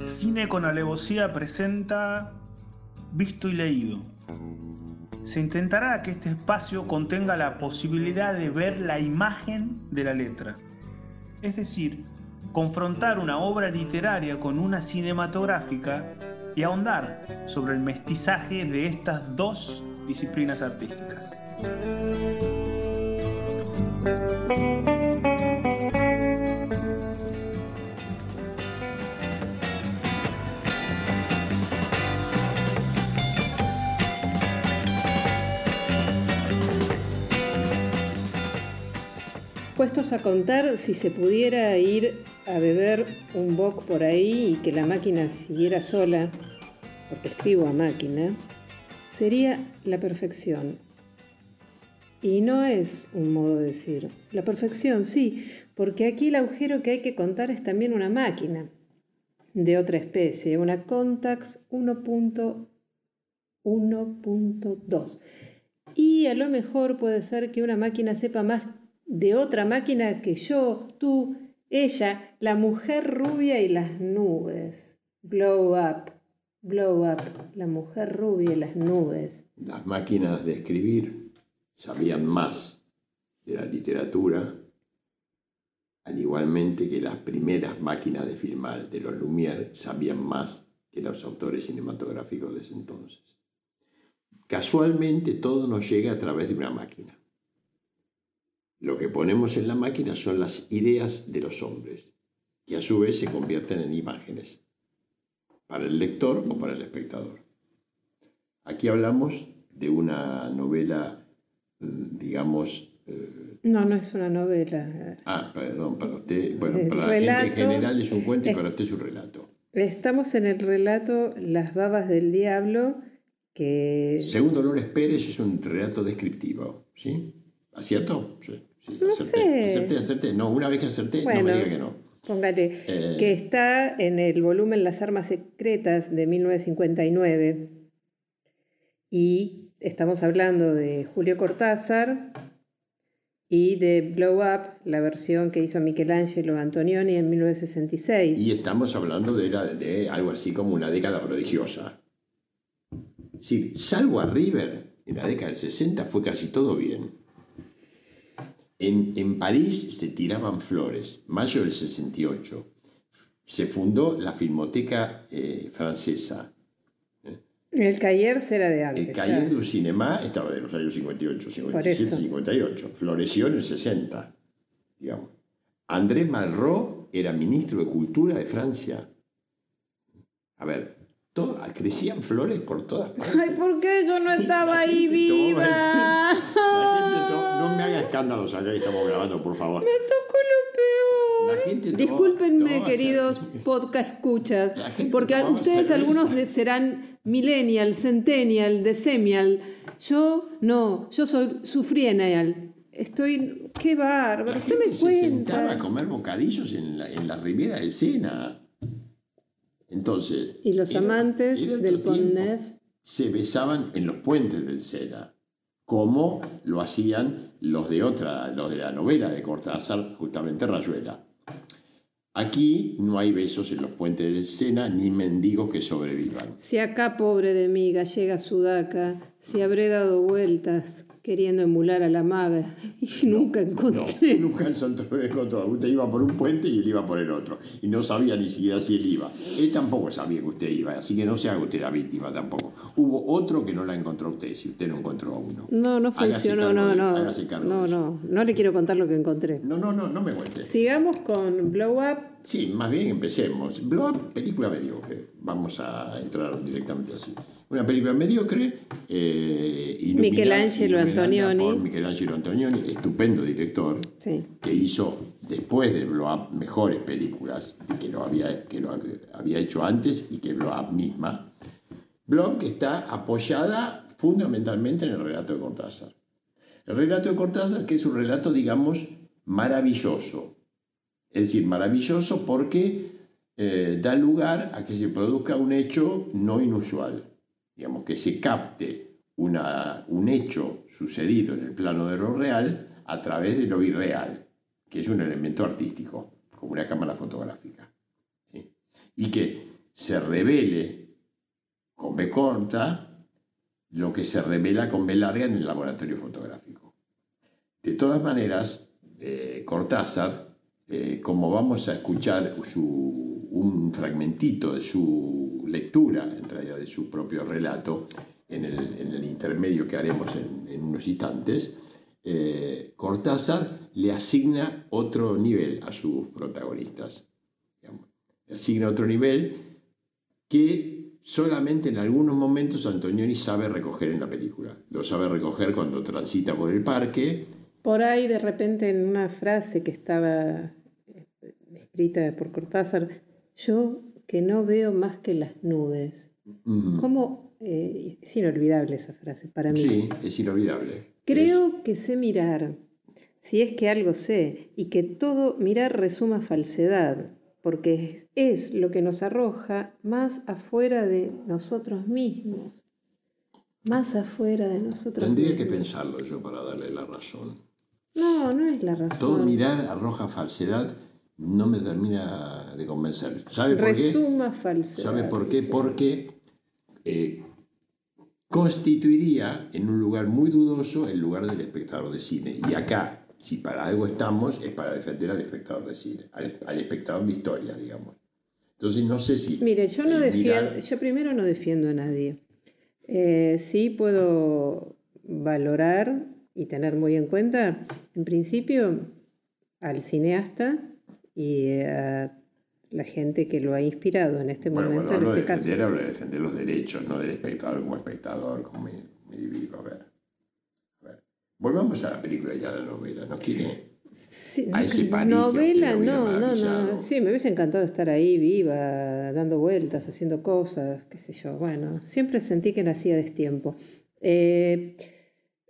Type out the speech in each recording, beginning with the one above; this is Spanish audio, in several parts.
Cine con alevosía presenta Visto y Leído. Se intentará que este espacio contenga la posibilidad de ver la imagen de la letra. Es decir, confrontar una obra literaria con una cinematográfica y ahondar sobre el mestizaje de estas dos disciplinas artísticas. Puestos a contar, si se pudiera ir a beber un boc por ahí y que la máquina siguiera sola, porque escribo a máquina, sería la perfección. Y no es un modo de decir. La perfección, sí, porque aquí el agujero que hay que contar es también una máquina de otra especie, una Contax 1.1.2. Y a lo mejor puede ser que una máquina sepa más de otra máquina que yo, tú, ella, la mujer rubia y las nubes. Blow up, blow up, la mujer rubia y las nubes. Las máquinas de escribir sabían más de la literatura, al igualmente que las primeras máquinas de filmar de los Lumière sabían más que los autores cinematográficos de ese entonces. Casualmente todo nos llega a través de una máquina. Lo que ponemos en la máquina son las ideas de los hombres, que a su vez se convierten en imágenes, para el lector o para el espectador. Aquí hablamos de una novela, mm, digamos... Eh, no, no es una novela. Ah, perdón, para usted, bueno, para la gente en general es un cuento y para usted es un relato. Estamos en el relato Las babas del diablo, que... Según Dolores Pérez es un relato descriptivo, ¿sí? ¿Acierto? Sí no sé. Acerté, acerté. No, una vez que acerté, no me diga que no. Póngale, eh, que está en el volumen Las Armas Secretas de 1959. Y estamos hablando de Julio Cortázar y de Blow Up, la versión que hizo Michelangelo Antonioni en 1966. Y estamos hablando de, de algo así como una década prodigiosa. Sí, salvo a River, en la década del 60 fue casi todo bien. En, París se tiraban flores, mayo del 68. Se fundó la Filmoteca eh, Francesa. El Cahiers era de antes. El Cahiers du Cinéma estaba de los años 58, 57, 58. Floreció en el 60, digamos. Andrés Malraux era ministro de Cultura de Francia. A ver, crecían flores por todas partes. Ay, ¿por qué yo no estaba ahí viva? No me haga escándalos acá que estamos grabando, por favor. Me tocó lo peor. La gente Discúlpenme, queridos podcast escuchas, porque ustedes algunos serán millennial, centennial, decemial. Yo no, yo soy sufriennial. Estoy, qué bárbaro, usted me se sentaba a comer bocadillos en la, en la ribera del Sena. Entonces. Y los amantes del Pont Neuf. Se besaban en los puentes del Sena, como lo hacían los de otra, los de la novela de Cortázar, justamente Rayuela. Aquí no hay besos en los puentes del Sena ni mendigos que sobrevivan. Si acá, pobre de mí, gallega sudaca, si habré dado vueltas queriendo emular a la maga y nunca encontré. No, nunca encontró. Usted iba por un puente y él iba por el otro. Y no sabía ni siquiera si él iba. Él tampoco sabía que usted iba, así que no se haga usted la víctima tampoco. Hubo otro que no la encontró usted, si usted no encontró a uno. No, no funcionó, no, no. No, no, no le quiero contar lo que encontré. No, no, no, no me cuente. Sigamos con Blow Up. Sí, más bien empecemos. Blow Up, película mediocre. Vamos a entrar directamente así una película mediocre. Eh, Michelangelo Antonioni. Michelangelo Antonioni, estupendo director, que hizo después de Blow Up mejores películas que lo había, que lo había hecho antes y que Blow Up misma. Que está apoyada fundamentalmente en el relato de Cortázar. El relato de Cortázar que es un relato, digamos, maravilloso. Es decir, maravilloso porque eh, da lugar a que se produzca un hecho no inusual digamos, que se capte una, un hecho sucedido en el plano de lo real a través de lo irreal, que es un elemento artístico, como una cámara fotográfica. Y que se revele con B corta lo que se revela con B larga en el laboratorio fotográfico. De todas maneras, eh, Cortázar, eh, como vamos a escuchar un fragmentito de su lectura, en realidad de su propio relato, en el, intermedio que haremos en, unos instantes, eh, Cortázar le asigna otro nivel a sus protagonistas. Le asigna otro nivel que solamente en algunos momentos Antonioni sabe recoger en la película. Lo sabe recoger cuando transita por el parque. Por ahí de repente en una frase que estaba eh, escrita por Cortázar, yo que no veo más que las nubes. ¿Cómo eh, es inolvidable esa frase para mí. Sí, es inolvidable. Creo que sé mirar, si es que algo sé, y que todo mirar resuma falsedad, porque es, lo que nos arroja más afuera de nosotros mismos. Más afuera de nosotros Tendría que pensarlo yo para darle la razón. No, no es la razón. Todo mirar arroja falsedad no me termina de convencer. ¿Sabe por Resuma falsedad. ¿Sabe por qué? Porque eh, constituiría en un lugar muy dudoso el lugar del espectador de cine. Y acá, si para algo estamos, es para defender al espectador de cine, al, espectador de historia, digamos. Entonces no sé si... Mire, yo no defiendo, yo primero no defiendo a nadie. Eh, sí puedo valorar y tener muy en cuenta, en principio, al cineasta y a la gente que lo ha inspirado en este momento, en este caso. Habla de defender los derechos, no del espectador como espectador, como me, A ver. a ver. Volvamos a la película y a la novela, ¿no quiere? a ese novela, no, no, no. Sí, me hubiese encantado estar ahí viva, dando vueltas, haciendo cosas, qué sé yo. Bueno, siempre sentí que nacía destiempo. Eh,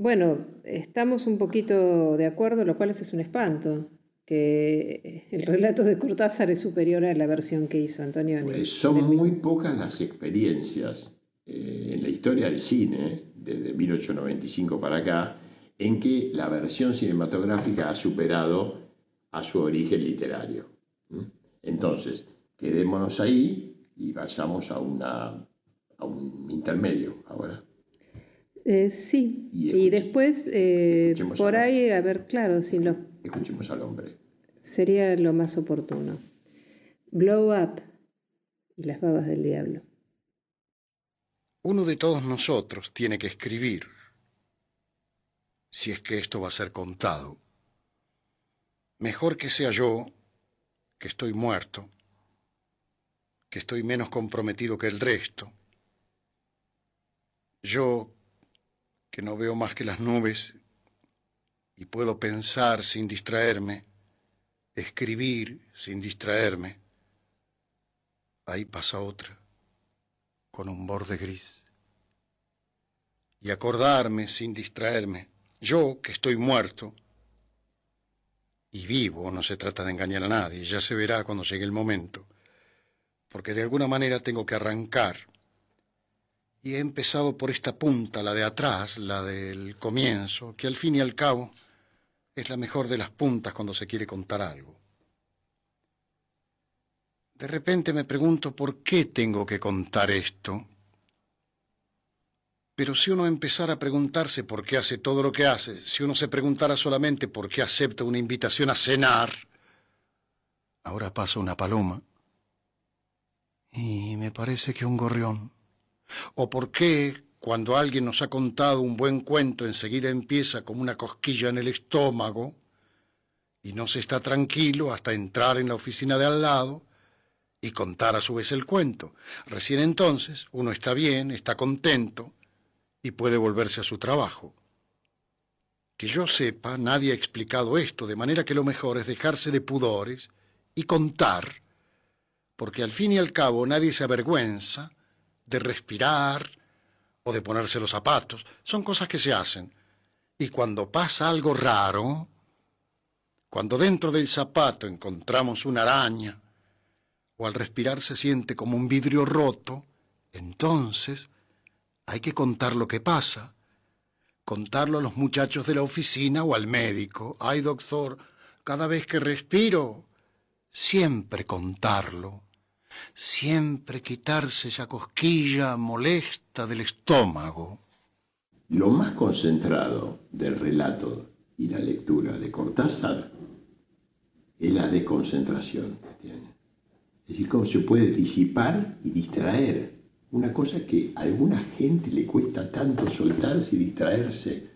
bueno, estamos un poquito de acuerdo, lo cual es un espanto que el relato de Cortázar es superior a la versión que hizo Antonio. Pues son muy pocas las experiencias eh, en la historia del cine, desde 1895 para acá, en que la versión cinematográfica ha superado a su origen literario. Entonces, quedémonos ahí y vayamos a, una, a un intermedio ahora. Eh, sí, y, después, eh, por ahí, a ver, claro, si los... Escuchemos al hombre sería lo más oportuno. Blow Up y las babas del diablo. Uno de todos nosotros tiene que escribir, si es que esto va a ser contado. Mejor que sea yo, que estoy muerto, que estoy menos comprometido que el resto. Yo, que no veo más que las nubes y puedo pensar sin distraerme escribir sin distraerme. Ahí pasa otra, con un borde gris. Y acordarme sin distraerme, yo que estoy muerto y vivo, no se trata de engañar a nadie, ya se verá cuando llegue el momento, porque de alguna manera tengo que arrancar. Y he empezado por esta punta, la de atrás, la del comienzo, que al fin y al cabo es la mejor de las puntas cuando se quiere contar algo. De repente me pregunto por qué tengo que contar esto. Pero si uno empezara a preguntarse por qué hace todo lo que hace, si uno se preguntara solamente por qué acepta una invitación a cenar, ahora pasa una paloma y me parece que un gorrión. O por qué cuando alguien nos ha contado un buen cuento, enseguida empieza como una cosquilla en el estómago y no se está tranquilo hasta entrar en la oficina de al lado y contar a su vez el cuento. Recién entonces uno está bien, está contento y puede volverse a su trabajo. Que yo sepa, nadie ha explicado esto, de manera que lo mejor es dejarse de pudores y contar, porque al fin y al cabo nadie se avergüenza de respirar, o de ponerse los zapatos. Son cosas que se hacen. Y cuando pasa algo raro, cuando dentro del zapato encontramos una araña, o al respirar se siente como un vidrio roto, entonces hay que contar lo que pasa, contarlo a los muchachos de la oficina o al médico. Ay, doctor, cada vez que respiro, siempre contarlo, siempre quitarse esa cosquilla molesta del estómago. Lo más concentrado del relato y la lectura de Cortázar es la desconcentración que tiene. Es decir, cómo se puede disipar y distraer. Una cosa que a alguna gente le cuesta tanto soltarse y distraerse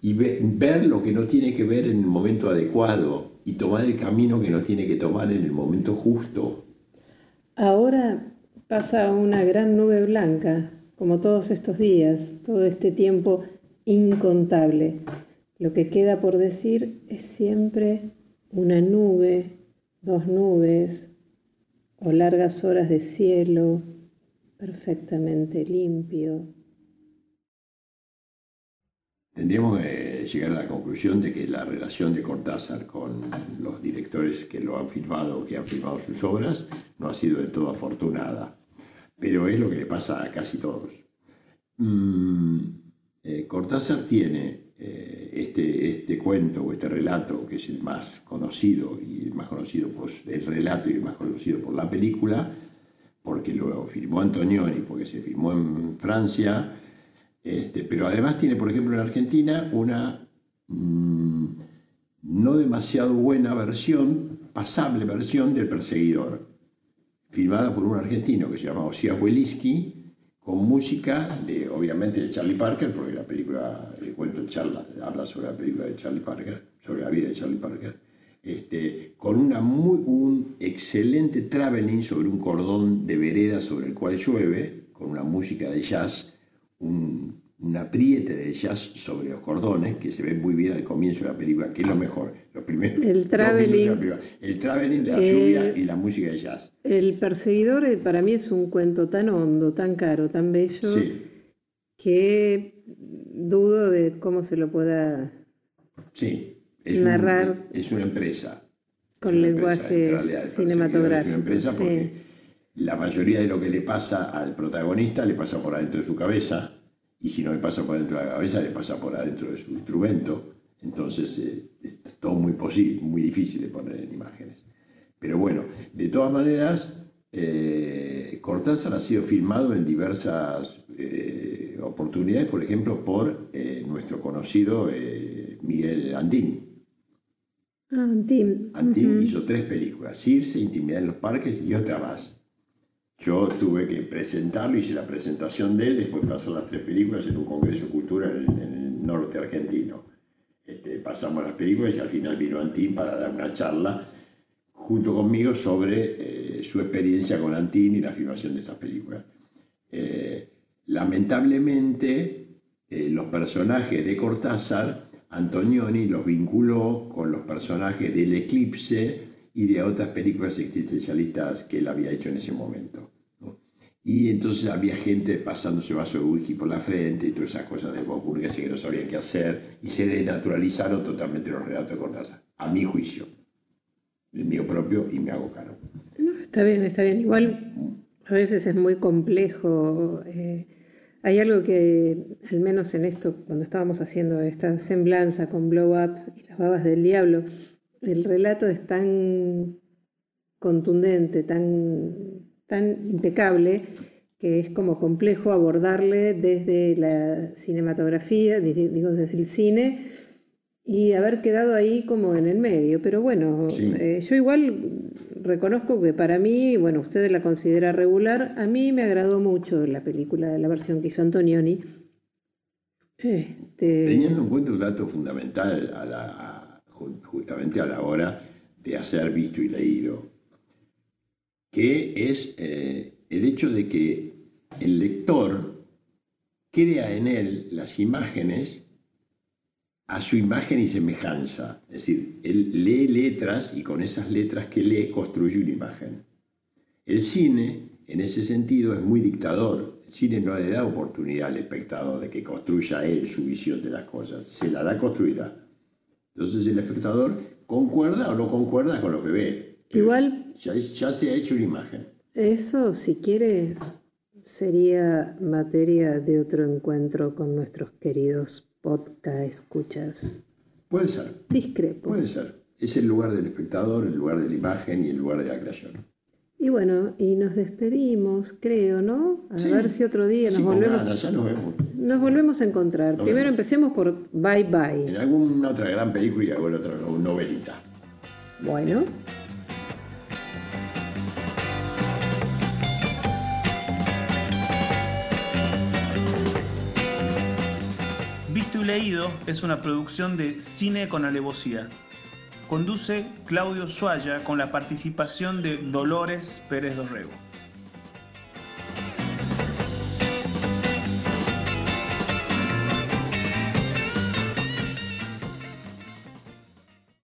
y ver lo que no tiene que ver en el momento adecuado y tomar el camino que no tiene que tomar en el momento justo. Ahora pasa una gran nube blanca, como todos estos días, todo este tiempo incontable. Lo que queda por decir es siempre una nube, dos nubes o largas horas de cielo perfectamente limpio, Tendríamos que llegar a la conclusión de que la relación de Cortázar con los directores que lo han filmado que han filmado sus obras no ha sido de todo afortunada, pero es lo que le pasa a casi todos. Mm, eh, Cortázar tiene eh, este, este cuento o este relato que es el más conocido y el más conocido por el relato y el más conocido por la película, porque lo filmó Antonioni, porque se filmó en Francia, este, pero además tiene, por ejemplo, en Argentina una mm, no demasiado buena versión, pasable versión del Perseguidor, filmada por un argentino que se llama Osías Weliski, con música de, obviamente, de Charlie Parker, porque la película, el cuento charla, habla sobre la película de Charlie Parker, sobre la vida de Charlie Parker, este, con una muy, un excelente traveling sobre un cordón de vereda sobre el cual llueve, con una música de jazz un, apriete de jazz sobre los cordones que se ve muy bien al comienzo de la película, que es lo mejor. Los primeros el traveling, el traveling, la lluvia y la música de jazz. El perseguidor eh, para mí es un cuento tan hondo, tan caro, tan bello, que dudo de cómo se lo pueda sí, narrar. es una empresa. Con lenguaje cinematográfico. La mayoría de lo que le pasa al protagonista le pasa por adentro de su cabeza, y si no le pasa por adentro de la cabeza, le pasa por adentro de su instrumento. Entonces eh, es todo muy posible, muy difícil de poner en imágenes. Pero bueno, de todas maneras, eh, Cortázar ha sido filmado en diversas eh, oportunidades, por ejemplo, por nuestro conocido Miguel Andín. Ah, Andín. Andín hizo tres películas, Circe, Intimidad en los Parques y otra más. Yo tuve que presentarlo, hice la presentación de él, después pasó las tres películas en un congreso cultural en, el norte argentino. Este, pasamos las películas y al final vino Antín para dar una charla junto conmigo sobre eh, su experiencia con Antín y la filmación de estas películas. Eh, lamentablemente, eh, los personajes de Cortázar, Antonioni los vinculó con los personajes del Eclipse y de otras películas existencialistas que él había hecho en ese momento. Y entonces había gente pasándose vaso de whisky por la frente y todas esas cosas de voz que no sabían qué hacer y se denaturalizaron totalmente los relatos de Cortázar, a mi juicio, el mío propio y me hago caro. No, está bien, está bien. Igual a veces es muy complejo. Eh, hay algo que, al menos en esto, cuando estábamos haciendo esta semblanza con Blow Up y las babas del diablo, el relato es tan contundente, tan, tan impecable, que es como complejo abordarle desde la cinematografía, digo desde el cine, y haber quedado ahí como en el medio. Pero bueno, eh, yo igual reconozco que para mí, bueno, usted la considera regular, a mí me agradó mucho la película, la versión que hizo Antonioni. Este... Teniendo en cuenta un dato fundamental a la, justamente a la hora de hacer visto y leído, que es eh, el hecho de que el lector crea en él las imágenes a su imagen y semejanza. Es decir, él lee letras y con esas letras que lee construye una imagen. El cine, en ese sentido, es muy dictador. El cine no le da oportunidad al espectador de que construya él su visión de las cosas, se la da construida. Entonces el espectador concuerda o no concuerda con lo que ve. Igual. Ya, se ha hecho una imagen. Eso, si quiere, sería materia de otro encuentro con nuestros queridos podcast escuchas. Puede ser. Discrepo. Puede ser. Es el lugar del espectador, el lugar de la imagen y el lugar de la creación. Y bueno, y nos despedimos, creo, ¿no? A ver si otro día nos volvemos. ya nos vemos. Nos volvemos a encontrar. Primero empecemos por Bye Bye. En alguna otra gran película y alguna otra novelita. Bueno. Visto y Leído es una producción de Cine con Alevosía. Conduce Claudio Suaya con la participación de Dolores Pérez Dorrego.